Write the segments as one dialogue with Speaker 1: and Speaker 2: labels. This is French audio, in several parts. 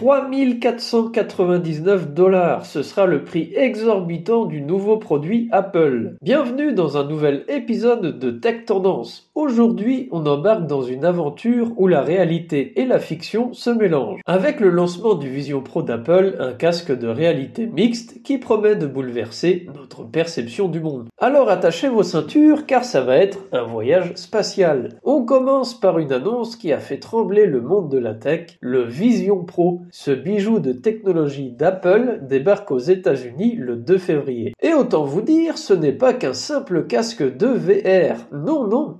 Speaker 1: 3499 dollars, ce sera le prix exorbitant du nouveau produit Apple. Bienvenue dans un nouvel épisode de Tech Tendance. Aujourd'hui, on embarque dans une aventure où la réalité et la fiction se mélangent. Avec le lancement du Vision Pro d'Apple, un casque de réalité mixte qui promet de bouleverser notre perception du monde. Alors attachez vos ceintures car ça va être un voyage spatial. On commence par une annonce qui a fait trembler le monde de la tech, le Vision Pro ce bijou de technologie d'Apple débarque aux États-Unis le 2 février. Et autant vous dire, ce n'est pas qu'un simple casque de VR. Non, non,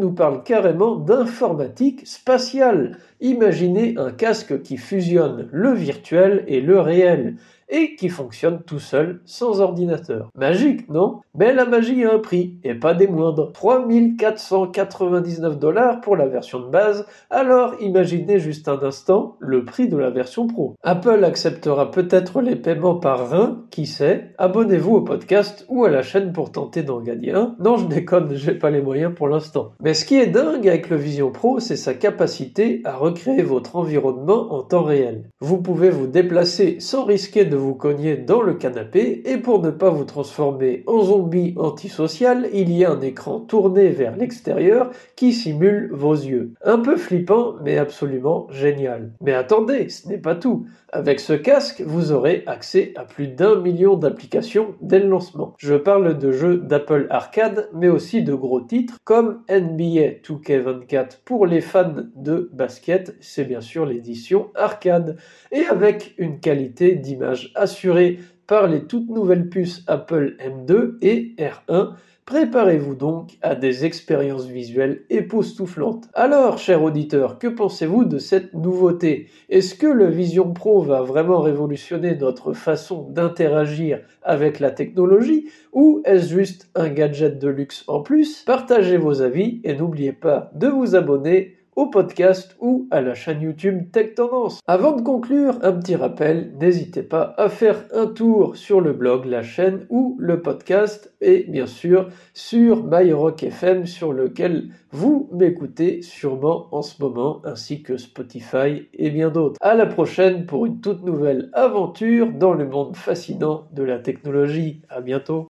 Speaker 1: nous parle carrément d'informatique spatiale. Imaginez un casque qui fusionne le virtuel et le réel et qui fonctionne tout seul sans ordinateur. Magique, non? Mais la magie a un prix, et pas des moindres. 3499 dollars pour la version de base, alors imaginez juste un instant le prix de la version pro. Apple acceptera peut-être les paiements par rein, qui sait? Abonnez-vous au podcast ou à la chaîne pour tenter d'en gagner un. Non, je déconne, j'ai pas les moyens pour l'instant. Mais ce qui est dingue avec le Vision Pro, c'est sa capacité à recréer votre environnement en temps réel. Vous pouvez vous déplacer sans risquer de vous cogner dans le canapé et pour ne pas vous transformer en zombie antisocial, il y a un écran tourné vers l'extérieur qui simule vos yeux. Un peu flippant, mais absolument génial. Mais attendez, ce n'est pas tout. Avec ce casque, vous aurez accès à plus d'un million d'applications dès le lancement. Je parle de jeux d'Apple Arcade, mais aussi de gros titres comme NBA 2K24 pour les fans de basket, c'est bien sûr l'édition arcade, et avec une qualité d'image assurée par les toutes nouvelles puces Apple M2 et R1 Préparez-vous donc à des expériences visuelles époustouflantes. Alors, cher auditeur, que pensez-vous de cette nouveauté? Est-ce que le Vision Pro va vraiment révolutionner notre façon d'interagir avec la technologie? Ou est-ce juste un gadget de luxe en plus? Partagez vos avis et n'oubliez pas de vous abonner au podcast ou à la chaîne YouTube Tech Tendance. Avant de conclure, un petit rappel, n'hésitez pas à faire un tour sur le blog, la chaîne ou le podcast et bien sûr sur MyRock FM sur lequel vous m'écoutez sûrement en ce moment ainsi que Spotify et bien d'autres. À la prochaine pour une toute nouvelle aventure dans le monde fascinant de la technologie. À bientôt.